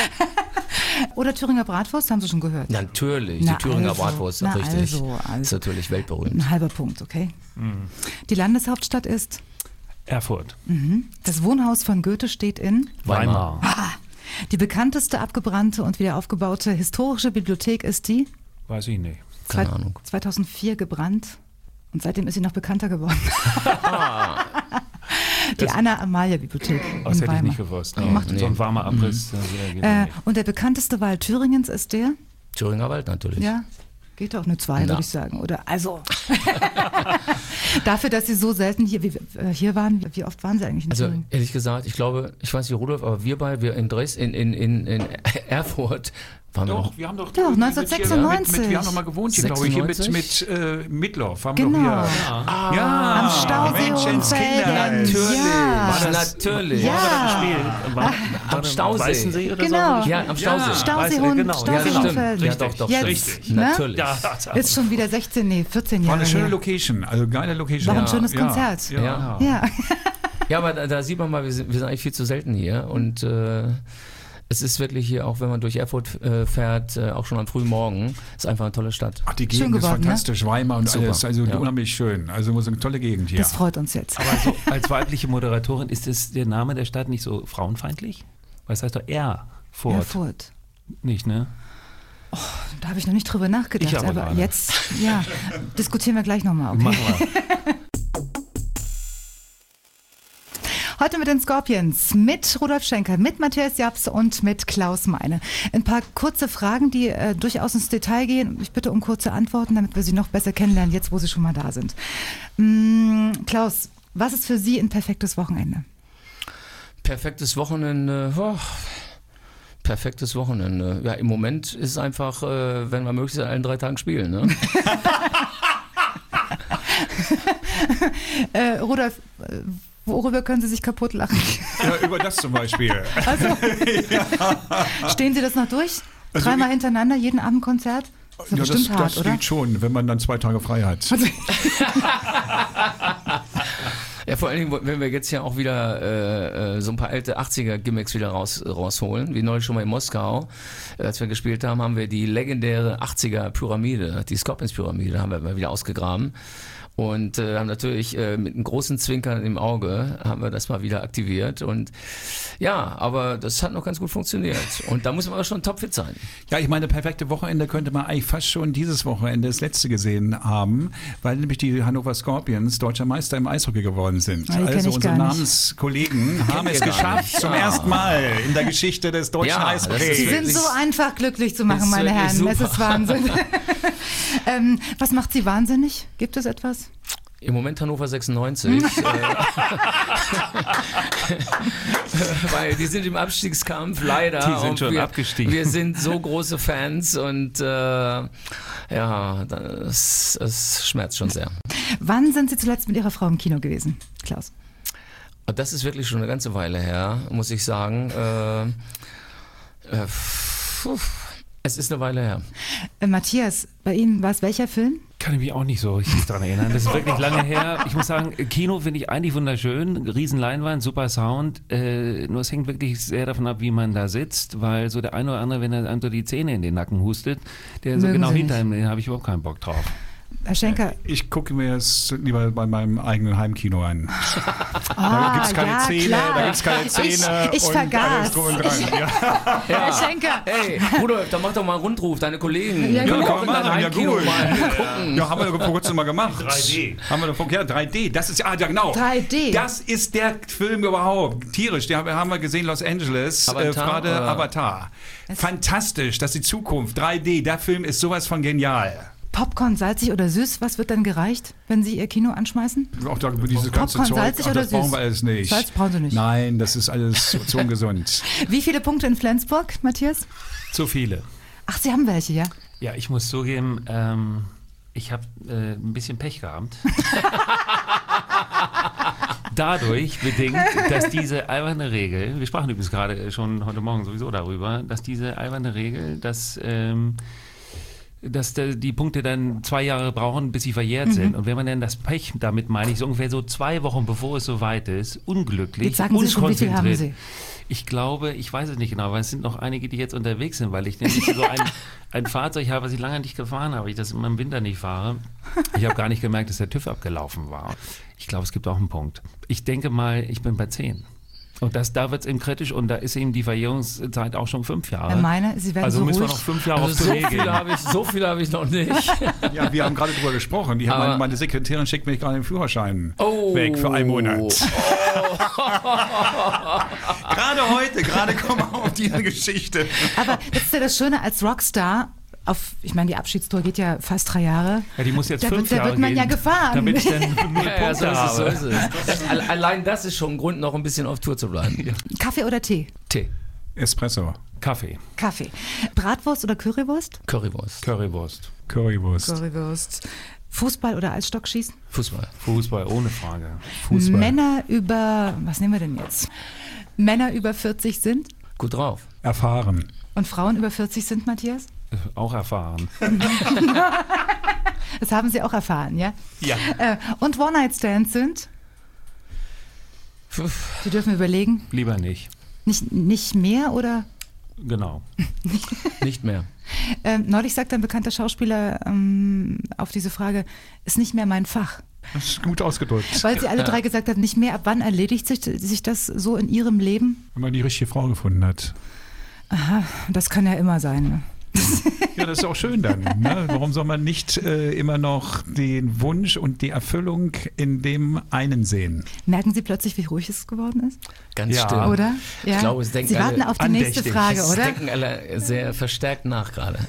(laughs) Oder Thüringer Bratwurst, haben Sie schon gehört? Natürlich, Na die Thüringer also, Bratwurst, na richtig. also, also. Ist natürlich weltberühmt. Ein halber Punkt, okay. Mhm. Die Landeshauptstadt ist, Erfurt. das Wohnhaus von Goethe steht in, Weimar. die bekannteste abgebrannte und wieder aufgebaute historische Bibliothek ist die Weiß ich nicht. Keine Zwei- Ahnung. 2004 gebrannt und seitdem ist sie noch bekannter geworden. (laughs) die Anna-Amalia-Bibliothek Das in hätte ich Weimar. nicht gewusst. Oh, Macht nee. So ein warmer Abriss. das, äh, Äh, nicht. und der bekannteste Wald Thüringens ist der? Thüringer Wald natürlich. Ja, geht doch eine zwei, Na. würde ich sagen. Oder also (laughs) dafür, dass Sie so selten hier, wie, äh, hier waren, wie oft waren Sie eigentlich in Also Thüringen? ehrlich gesagt, ich glaube, ich weiß nicht, Rudolf, aber wir beide, wir in Dresden, in, in, in, in (laughs) Erfurt waren wir noch. Doch, wir haben doch, Doch, mit- 1996. Mit, wir haben noch mal gewohnt hier, glaube ich, hier mit, mit 96? äh, Midloff. Haben Genau. wir doch hier. Ja, Am Stausee Mensch, ins Umfeld. Kinderreich. Natürlich, Ja. Natürlich. Ja. Gespielt. War, Am Stausee. Weißensee oder Genau. so? Ja, am Stausee. Stauseehund, genau. Ja, Ja, das Stauseehundfeld. stimmt. Ja, doch, doch, Jetzt, stimmt. ne? Natürlich. Ja, Ist schon wieder 16, nee, 14 War Jahre eine schöne her. Location, also geile Location. War ein schönes ja. Konzert. Ja. Ja. Ja. Ja, (laughs) aber da, da sieht man mal, wir sind, wir sind eigentlich viel zu selten hier und äh, es ist wirklich hier, auch wenn man durch Erfurt äh, fährt, äh, auch schon am frühen Morgen, ist einfach eine tolle Stadt. Ach, die Schön Gegend ist geworden, ne? fantastisch, Weimar und Super, alles, also ja. unheimlich schön. Also muss eine tolle Gegend hier. Das freut uns jetzt. Aber so (laughs) als weibliche Moderatorin ist es der Name der Stadt nicht so frauenfeindlich? Weil es heißt doch Erfurt. Erfurt. Nicht, ne? Da habe ich noch nicht drüber nachgedacht. Ich aber aber jetzt, ja, diskutieren wir gleich nochmal, okay? Machen wir. (laughs) Heute mit den Scorpions, mit Rudolf Schenker, mit Matthias Japs und mit Klaus Meine. Ein paar kurze Fragen, die äh, durchaus ins Detail gehen. Ich bitte um kurze Antworten, damit wir Sie noch besser kennenlernen, jetzt wo Sie schon mal da sind. Mm, Klaus, was ist für Sie ein perfektes Wochenende? Perfektes Wochenende. Oh, perfektes Wochenende. Ja, im Moment ist es einfach, äh, wenn wir möglichst an allen drei Tagen spielen. Ne? (laughs) (laughs) Äh, Rudolf, äh, worüber können Sie sich kaputt lachen? ja, über das zum Beispiel. Also, stehen Sie das noch durch? Also Dreimal hintereinander, jeden Abend Konzert? Das ja, das, hart, das oder? geht schon, wenn man dann zwei Tage frei hat. (laughs) Ja, vor allen Dingen, wenn wir jetzt ja auch wieder äh, äh, so ein paar alte 80er-Gimmicks wieder raus, rausholen, wie neulich schon mal in Moskau, äh, als wir gespielt haben, haben wir die legendäre 80er-Pyramide, die Scorpions-Pyramide, haben wir mal wieder ausgegraben. Und äh, haben natürlich äh, mit einem großen Zwinkern im Auge haben wir das mal wieder aktiviert. Und ja, aber das hat noch ganz gut funktioniert. Und da muss man aber schon topfit sein. Ja, ich meine, perfekte Wochenende könnte man eigentlich fast schon dieses Wochenende das letzte gesehen haben, weil nämlich die Hannover Scorpions deutscher Meister im Eishockey geworden sind. Ah, die also unsere. Namenskollegen haben es geschafft nicht. zum Ja. ersten Mal in der Geschichte des deutschen Ja, Eishockeys. Sie sind so einfach glücklich zu machen, meine Herren. Es super. ist Wahnsinn. (laughs) (laughs) ähm, was macht Sie wahnsinnig? Gibt es etwas? Im Moment Hannover 96. (laughs) äh, (laughs) weil die sind im Abstiegskampf, leider. Die sind und schon wir, abgestiegen. Wir sind so große Fans und äh, ja, das, es schmerzt schon sehr. Wann sind Sie zuletzt mit Ihrer Frau im Kino gewesen, Klaus? Und Das ist wirklich schon eine ganze Weile her, muss ich sagen. Äh, Äh, es ist eine Weile her. Äh, Matthias, bei Ihnen war es welcher Film? Kann ich mich auch nicht so richtig daran erinnern. Das ist wirklich lange her. Ich muss sagen, Kino finde ich eigentlich wunderschön. Riesenleinwand, super Sound. Äh, nur es hängt wirklich sehr davon ab, wie man da sitzt, weil so der eine oder andere, wenn er einem so die Zähne in den Nacken hustet, der so Mögen genau Sie hinter ihm, den habe ich überhaupt keinen Bock drauf. Herr Schenker. Ich gucke mir es lieber bei meinem eigenen Heimkino an. (laughs) Ah, da gibt es keine ja, Zähne, klar. da gibt es keine Zähne. Ich, ich und vergaß. alles drum und dran. (laughs) Ja. Herr Schenker. Hey, Rudolf, dann mach doch mal einen Rundruf, deine Kollegen. Ja, genau. auch in dein Ja, Heimkino gut. mal gucken. Ja, haben wir doch vor kurzem mal gemacht. (laughs) 3D. Haben wir doch vor, ja, 3D. Das ist, ah, ja, genau. 3D. Das ist der Film überhaupt. Tierisch. Den haben wir- gesehen, Los Angeles. Avatar, äh, gerade oder? Avatar. Fantastisch. Das ist die Zukunft. 3D. Der Film ist sowas von genial. Popcorn, salzig oder süß, was wird dann gereicht, wenn Sie Ihr Kino anschmeißen? Auch da, dieses ganze Popcorn, Zeug, salzig ach, oder das brauchen süß? wir alles nicht. Salz brauchen Sie nicht. Nein, das ist alles so, so ungesund. (laughs) Wie viele Punkte in Flensburg, Matthias? Zu viele. Ach, Sie haben welche, ja? Ja, ich muss zugeben, ähm, ich habe äh, ein bisschen Pech gehabt. (laughs) Dadurch bedingt, dass diese alberne Regel, wir sprachen übrigens gerade schon heute Morgen sowieso darüber, dass diese alberne Regel, dass, ähm, dass die Punkte dann zwei Jahre brauchen, bis sie verjährt sind. Und wenn man dann das Pech, damit meine ich, so ungefähr so zwei Wochen bevor es soweit ist, unglücklich, Jetzt sagen Sie schon, wie viel haben unkonzentriert- Sie? ich glaube, ich weiß es nicht genau, aber es sind noch einige, die jetzt unterwegs sind, weil ich nämlich so ein, (laughs) ein Fahrzeug habe, was ich lange nicht gefahren habe, ich das immer im Winter nicht fahre. Ich habe gar nicht gemerkt, dass der TÜV abgelaufen war. Ich glaube, es gibt auch einen Punkt. Ich denke mal, ich bin bei 10. Und das, da wird es eben kritisch und da ist eben die Verjährungszeit auch schon fünf Jahre. Meine, Sie werden also so müssen wir ruhig. noch fünf Jahre Also auf so Tournee viele gehen. habe ich, so viele habe ich noch nicht. (laughs) Ja, wir haben gerade drüber gesprochen. Die meine, meine Sekretärin schickt mir gerade den Führerschein Oh. weg für einen Monat. (laughs) gerade heute, gerade kommen wir auf diese Geschichte. Aber das ist ja das Schöne als Rockstar. Auf, ich meine, die Abschiedstour geht ja fast drei Jahre. Ja, die muss jetzt Da wird- fünf da Jahre wird man gehen, ja gefahren. Damit ich dann (laughs) null Ja, ja, so Punkte es, so habe. Alle- Allein das ist schon ein Grund, noch ein bisschen auf Tour zu bleiben. Kaffee oder Tee? Tee, Espresso, Kaffee, Kaffee. Bratwurst oder Currywurst? Currywurst, Currywurst, Currywurst. Currywurst. Fußball oder Eisstockschießen? Fußball. Fußball, ohne Frage. Fußball. Männer über, was nehmen wir denn jetzt? Männer über 40 sind Gut drauf. Erfahren. und Frauen über 40 sind, Matthias? Auch erfahren. (laughs) Das haben Sie auch erfahren, ja? Ja. Äh, und One-Night-Stands sind? Sie dürfen überlegen. Lieber nicht. Nicht, nicht mehr oder? Genau. (laughs) Nicht mehr. Ähm, neulich sagte ein bekannter Schauspieler ähm, auf diese Frage, ist nicht mehr mein Fach. Das ist gut ausgedrückt. Weil sie alle drei gesagt haben, nicht mehr. Ab wann erledigt sich, sich das so in ihrem Leben? Wenn man die richtige Frau gefunden hat. Das kann ja immer sein. Ne? Ja, das ist auch schön dann. Ne? Warum soll man nicht äh, immer noch den Wunsch und die Erfüllung in dem einen sehen? Merken Sie plötzlich, wie ruhig es geworden ist? Ganz Ja. still. Oder? Ja. Ich glaube, es denken Sie warten alle auf die nächste andächtig. Frage, Es oder? denken alle sehr verstärkt nach gerade. (laughs)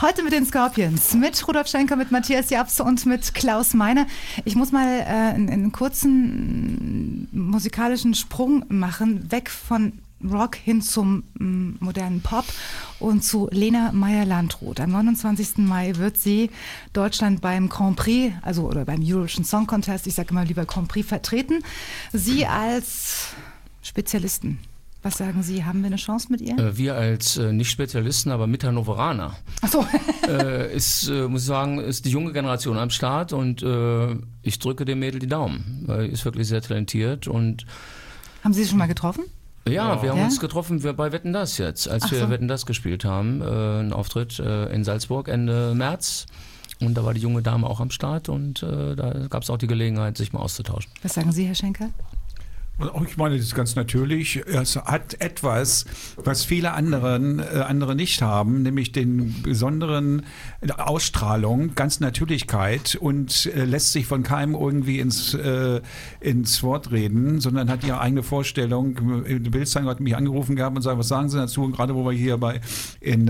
Heute mit den Scorpions, mit Rudolf Schenker, mit Matthias Jabs und mit Klaus Meiner. Ich muss mal äh, einen, einen kurzen musikalischen Sprung machen, weg von Rock hin zum mm, modernen Pop und zu Lena Meyer-Landrut. Am 29. Mai wird sie Deutschland beim Grand Prix, also oder beim Eurovision Song Contest, ich sage immer lieber Grand Prix, vertreten. Sie als Spezialisten. Was sagen Sie, haben wir eine Chance mit ihr? Äh, Wir als äh, nicht Spezialisten, aber Mitternoveraner, Achso, (laughs) äh, ist, äh, muss ich sagen, ist die junge Generation am Start und äh, ich drücke dem Mädel die Daumen. Weil ist wirklich sehr talentiert und haben Sie sie schon mal getroffen? Ja, wir haben Ja? uns getroffen wir bei Wetten Das jetzt, als Ach wir so. Wetten Das gespielt haben, äh, einen Auftritt äh, in Salzburg Ende März. Und da war die junge Dame auch am Start und äh, da gab es auch die Gelegenheit, sich mal auszutauschen. Was sagen Sie, Herr Schenker? Ich meine, das ist ganz natürlich. Es hat etwas, was viele anderen, äh, andere nicht haben, nämlich den besonderen Ausstrahlung, ganz Natürlichkeit und äh, lässt sich von keinem irgendwie ins, äh, ins Wort reden, sondern hat ihre eigene Vorstellung. Bildzeitung hat mich angerufen gehabt und sagt, was sagen Sie dazu? Und gerade wo wir hier bei in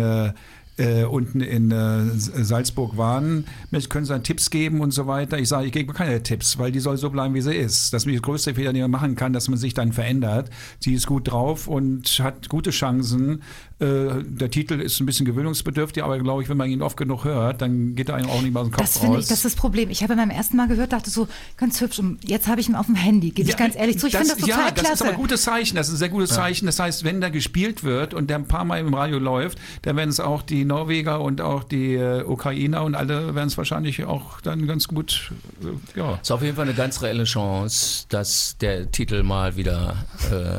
äh, äh, unten in äh, Salzburg waren, Mensch, können Sie dann Tipps geben und so weiter. Ich sage, ich gebe keine Tipps, weil die soll so bleiben, wie sie ist. Das ist der größte Fehler, den man machen kann, dass man sich dann verändert. Sie ist gut drauf und hat gute Chancen. Äh, der Titel ist ein bisschen gewöhnungsbedürftig, aber glaube ich, wenn man ihn oft genug hört, dann geht er einem auch nicht mal aus dem Kopf Das finde raus. ich, das ist das Problem. Ich habe beim ersten Mal gehört, dachte so, ganz hübsch. Und jetzt habe ich ihn auf dem Handy. Gebe ich ganz ehrlich zu. Ich finde das total ja, das klasse. ist aber ein gutes Zeichen. Das ist ein sehr gutes Zeichen. Das heißt, wenn da gespielt wird und der ein paar Mal im Radio läuft, dann werden es auch die Norweger und auch die äh, Ukrainer und alle werden es wahrscheinlich auch dann ganz gut, äh, ja. Ist auf jeden Fall eine ganz reelle Chance, dass der Titel mal wieder äh,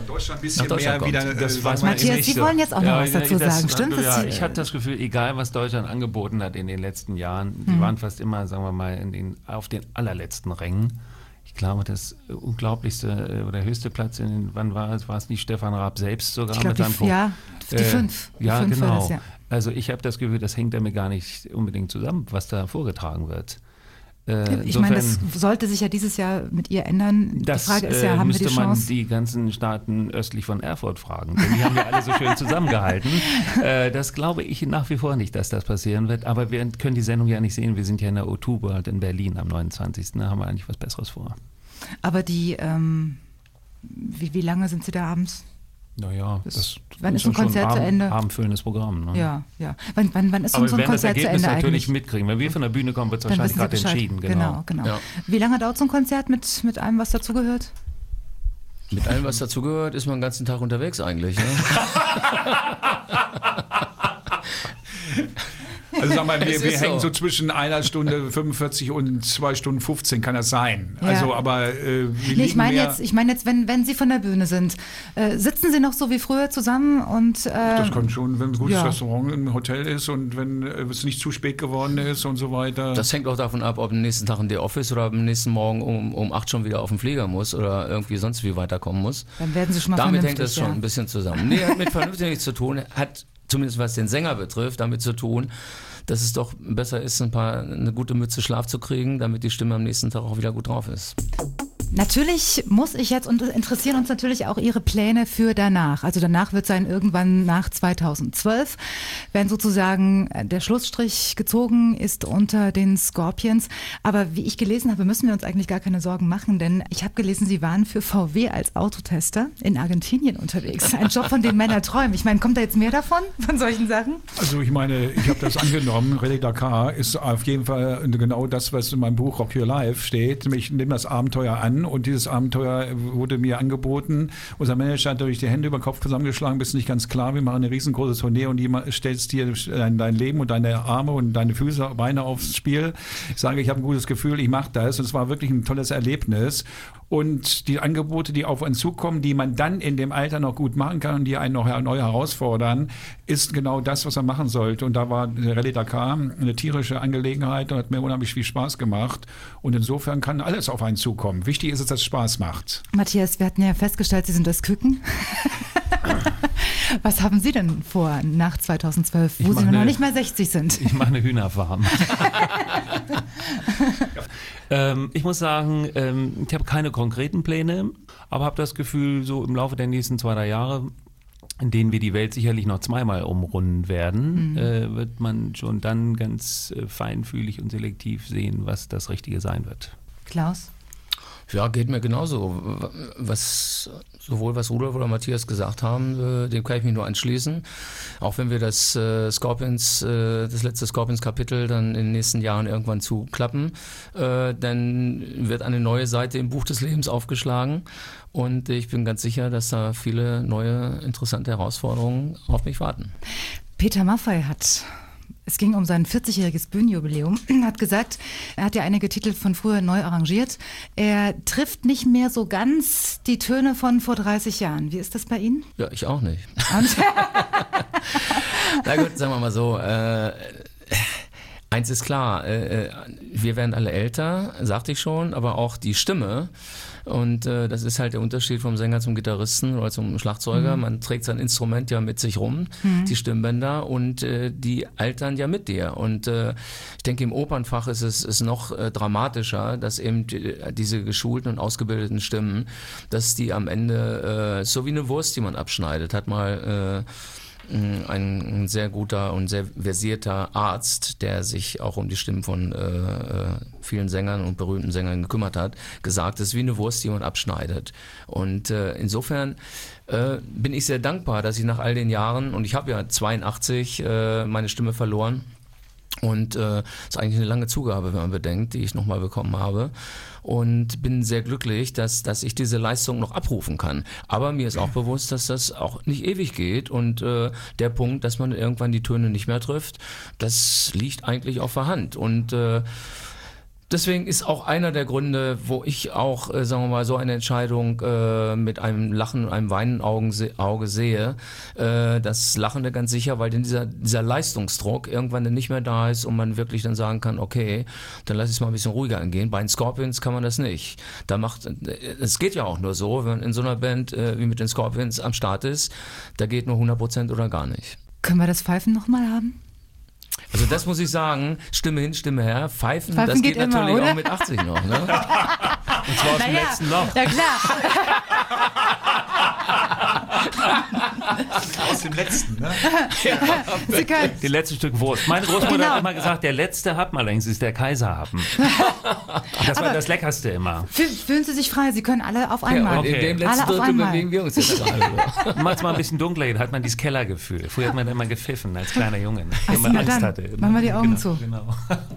in Deutschland ein Nach Deutschland kommt. äh, Das weiß man Matthias, Sie so. wollen jetzt auch noch was dazu das- sagen, stimmt? Ja, Das- ich habe das Gefühl, egal was Deutschland angeboten hat in den letzten Jahren, Mhm. die waren fast immer, sagen wir mal, in den, auf den allerletzten Rängen. Ich glaube, das äh, unglaublichste äh, oder höchste Platz, in den, wann war es? War es nicht Stefan Raab selbst sogar Ich glaube, mit seinem die, Punkt? ja, die Äh, fünf. Die ja, fünf genau. das, ja. Also ich habe das Gefühl, das hängt damit gar nicht unbedingt zusammen, was da vorgetragen wird. Äh, Ich meine, das sollte sich ja dieses Jahr mit ihr ändern. das die Frage ist ja, äh, haben wir müsste die man Chance? die ganzen Staaten östlich von Erfurt fragen. Denn die haben ja alle so schön zusammengehalten. (laughs) Äh, das glaube ich nach wie vor nicht, dass das passieren wird. Aber wir können die Sendung ja nicht sehen. Wir sind ja in der O2 World in Berlin am 29. Da haben wir eigentlich was Besseres vor. Aber die, ähm, wie, wie lange sind Sie da abends? Naja, Das- das, wann ist ein Konzert schon zu Abend- Ende? Abendfüllendes Programm. Ne? Ja, ja. Wann, wann, wann ist so, Aber so wir ein werden das Konzert zu Ergebnis Ende natürlich eigentlich? mitkriegen. Wenn wir von der Bühne kommen, wird es wahrscheinlich gerade entschieden. Genau, genau. Ja. Wie lange dauert so ein Konzert mit, mit allem, was dazugehört? mit allem, was dazugehört, ist man den ganzen Tag unterwegs eigentlich. Ne? (laughs) (laughs) Also sag mal, (laughs) wir, wir ist hängen so. so zwischen einer Stunde 45 und zwei Stunden 15, kann das sein. Ja. Also, aber äh, wir Nee, ich meine jetzt, ich meine jetzt, wenn, wenn Sie von der Bühne sind, äh, sitzen Sie noch so wie früher zusammen und äh, das kommt schon, wenn ein gutes ja. Restaurant im Hotel ist und wenn äh, es nicht zu spät geworden ist und so weiter. Das hängt auch davon ab, ob am nächsten Tag in der Office oder am nächsten Morgen um, um 8 schon wieder auf den Flieger muss oder irgendwie sonst wie weiterkommen muss. dann werden Sie schon mal Damit hängt das schon ja. ein bisschen zusammen. Nee, hat mit (laughs) vernünftig nichts zu tun, hat zumindest was den Sänger betrifft, damit zu tun, dass es doch besser ist, ein paar, eine gute Mütze Schlaf zu kriegen, damit die Stimme am nächsten Tag auch wieder gut drauf ist. Natürlich muss ich jetzt, und interessieren uns natürlich auch Ihre Pläne für danach. Also danach wird sein irgendwann nach 2012, wenn sozusagen äh, der Schlussstrich gezogen ist unter den Scorpions. Aber wie ich gelesen habe, müssen wir uns eigentlich gar keine Sorgen machen, denn ich habe gelesen, Sie waren für VW als Autotester in Argentinien unterwegs. Ein Job, von dem Männer träumen. Ich meine, kommt da jetzt mehr davon, von solchen Sachen? Also ich meine, ich habe das angenommen. Rallye Dakar ist auf jeden Fall genau das, was in meinem Buch Rock Your Life steht. Ich nehme das Abenteuer an und dieses Abenteuer wurde mir angeboten. Unser Manager hat durch die Hände über den Kopf zusammengeschlagen, bist nicht ganz klar. Wir machen eine riesengroße Tournee und ma- stellst dir dein, dein Leben und deine Arme und deine Füße, Beine aufs Spiel. Ich sage, ich habe ein gutes Gefühl, ich mache das. Und es war wirklich ein tolles Erlebnis. Und die Angebote, die auf uns zukommen, die man dann in dem Alter noch gut machen kann und die einen noch neu herausfordern, ist genau das, was man machen sollte. Und da war Rallye Dakar eine tierische Angelegenheit und hat mir unheimlich viel Spaß gemacht. Und insofern kann alles auf einen zukommen. Wichtig ist es, dass es Spaß macht. Matthias, wir hatten ja festgestellt, Sie sind das Küken. (laughs) Was haben Sie denn vor nach 2012, wo Sie noch eine- nicht mal 60 sind? Ich mache eine Hühnerfarm. (laughs) (laughs) ähm, ich muss sagen, ähm, ich habe keine konkreten Pläne, aber habe das Gefühl, so im Laufe der nächsten zwei, drei Jahre, in denen wir die Welt sicherlich noch zweimal umrunden werden, äh, wird man schon dann ganz äh, feinfühlig und selektiv sehen, was das Richtige sein wird. Klaus? Ja, geht mir genauso. Was, sowohl was Rudolf oder Matthias gesagt haben, äh, dem kann ich mich nur anschließen. Auch wenn wir das äh, Scorpions, äh, das letzte Scorpions-Kapitel dann in den nächsten Jahren irgendwann zuklappen, äh, dann wird eine neue Seite im Buch des Lebens aufgeschlagen. Und ich bin ganz sicher, dass da viele neue, interessante Herausforderungen auf mich warten. Peter Maffay hat, es ging um sein 40-jähriges Bühnenjubiläum, hat gesagt, er hat ja einige Titel von früher neu arrangiert. Er trifft nicht mehr so ganz die Töne von vor 30 Jahren. Wie ist das bei Ihnen? Ja, ich auch nicht. (laughs) Na gut, sagen wir mal so. Äh, eins ist klar, äh, äh, wir werden alle älter, sagte ich schon, aber auch die Stimme. Und äh, das ist halt der Unterschied vom Sänger zum Gitarristen oder zum Schlagzeuger. Man trägt sein Instrument ja mit sich rum, die Stimmbänder, und äh, die altern ja mit dir. Und äh, ich denke, im Opernfach ist es ist noch äh, dramatischer, dass eben die, diese geschulten und ausgebildeten Stimmen, dass die am Ende äh, so wie eine Wurst, die man abschneidet, hat mal äh, ein, ein sehr guter und sehr versierter Arzt, der sich auch um die Stimmen von äh, äh, vielen Sängern und berühmten Sängern gekümmert hat, gesagt, es ist wie eine Wurst, die man abschneidet. Und äh, insofern äh, bin ich sehr dankbar, dass ich nach all den Jahren, und ich habe ja 82 äh, meine Stimme verloren, und äh, ist eigentlich eine lange Zugabe, wenn man bedenkt, die ich nochmal bekommen habe. Und bin sehr glücklich, dass, dass ich diese Leistung noch abrufen kann. Aber mir ist auch bewusst, dass das auch nicht ewig geht. Und äh, der Punkt, dass man irgendwann die Töne nicht mehr trifft, das liegt eigentlich auf der Hand. Und äh, Deswegen ist auch einer der Gründe, wo ich auch, äh, sagen wir mal, so eine Entscheidung äh, mit einem Lachen und einem weinenden Augen, Auge sehe. Äh, das Lachende ganz sicher, weil denn dieser, dieser Leistungsdruck irgendwann dann nicht mehr da ist und man wirklich dann sagen kann, okay, dann lass ich es mal ein bisschen ruhiger angehen. Bei den Scorpions kann man das nicht. Da macht, äh, es geht ja auch nur so, wenn man in so einer Band äh, wie mit den Scorpions am Start ist, da geht nur 100 Prozent oder gar nicht. Können wir das Pfeifen nochmal haben? Also das muss ich sagen, Stimme hin, Stimme her, Pfeifen, Pfeifen das geht geht, immer, natürlich oder? auch mit 80 noch. Ne? (laughs) Und zwar aus dem letzten Loch. Ja klar. (laughs) (laughs) Aus dem letzten, ne? Sie können, Die letzten Stück Wurst. Meine Großmutter Genau. hat immer gesagt, der letzte Happen allerdings ist der Kaiserhappen. (laughs) Das war Aber- das Leckerste immer. Fühl- fühlen Sie sich frei, Sie können alle auf Ja, einmal. in Okay. dem letzten Alle auf Drittel einmal. bewegen wir uns jetzt (laughs) gerade. Macht es mal ein bisschen dunkler, dann hat man dieses Kellergefühl. Früher hat man immer gepfiffen als kleiner Junge, ne? Wenn man na Angst dann, hatte. machen wir die Augen genau, zu. Genau.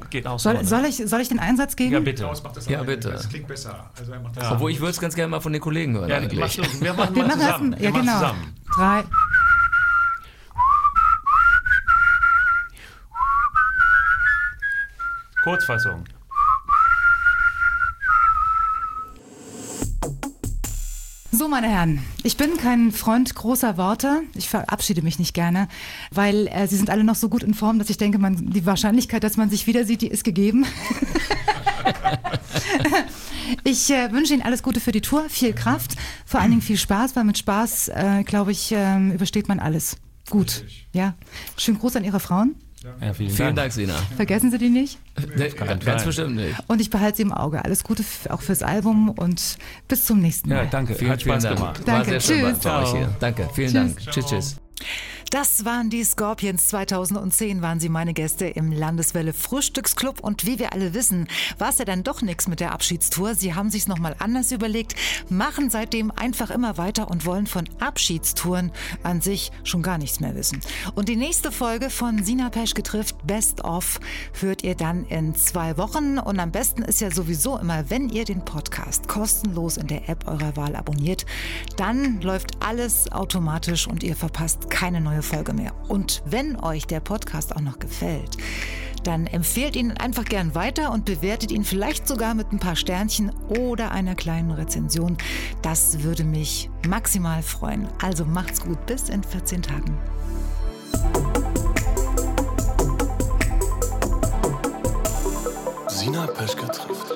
Geht auch so. Soll, ne? soll, ich, soll ich den Einsatz geben? ja, bitte. Das Ja, bitte. Das klingt besser. Also er macht das Obwohl ich würde es ganz gerne mal von den Kollegen hören Ja, wir machen Wir mal machen zusammen. Wir ja genau. Zusammen. Drei. Kurzfassung. So, meine Herren, ich bin kein Freund großer Worte. Ich verabschiede mich nicht gerne, weil äh, Sie sind alle noch so gut in Form, dass ich denke, man, die Wahrscheinlichkeit, dass man sich wieder sieht, die ist gegeben. (laughs) ich äh, wünsche Ihnen alles Gute für die Tour, viel Kraft, vor allen Dingen viel Spaß, weil mit Spaß, äh, glaube ich, ähm, übersteht man alles. Gut, ja. Schönen Gruß an Ihre Frauen. Ja, vielen, Vielen Dank. Dank, Sina. Vergessen Sie die nicht. Nee, ganz bestimmt nicht. Und ich behalte sie im Auge. Alles Gute auch fürs Album und bis zum nächsten Mal. Ja, danke. Vielen, Hat Spaß vielen Dank. gemacht. War Danke, sehr schön bei, tschüss. bei euch Ciao. hier. Danke, vielen Tschüss. Dank. Tschüss, tschüss. Das waren die Scorpions 2010, waren sie meine Gäste im Landeswelle Frühstücksclub. Und wie wir alle wissen, war es ja dann doch nichts mit der Abschiedstour. Sie haben sich nochmal anders überlegt, machen seitdem einfach immer weiter und wollen von Abschiedstouren an sich schon gar nichts mehr wissen. Und die nächste Folge von Sina Peschke trifft Best of hört ihr dann in zwei Wochen. Und am besten ist ja sowieso immer, wenn ihr den Podcast kostenlos in der App eurer Wahl abonniert, dann läuft alles automatisch und ihr verpasst keine neue Folge mehr. Und wenn euch der Podcast auch noch gefällt, dann empfehlt ihn einfach gern weiter und bewertet ihn vielleicht sogar mit ein paar Sternchen oder einer kleinen Rezension. Das würde mich maximal freuen. Also macht's gut, bis in 14 Tagen. Sina Peschke trifft.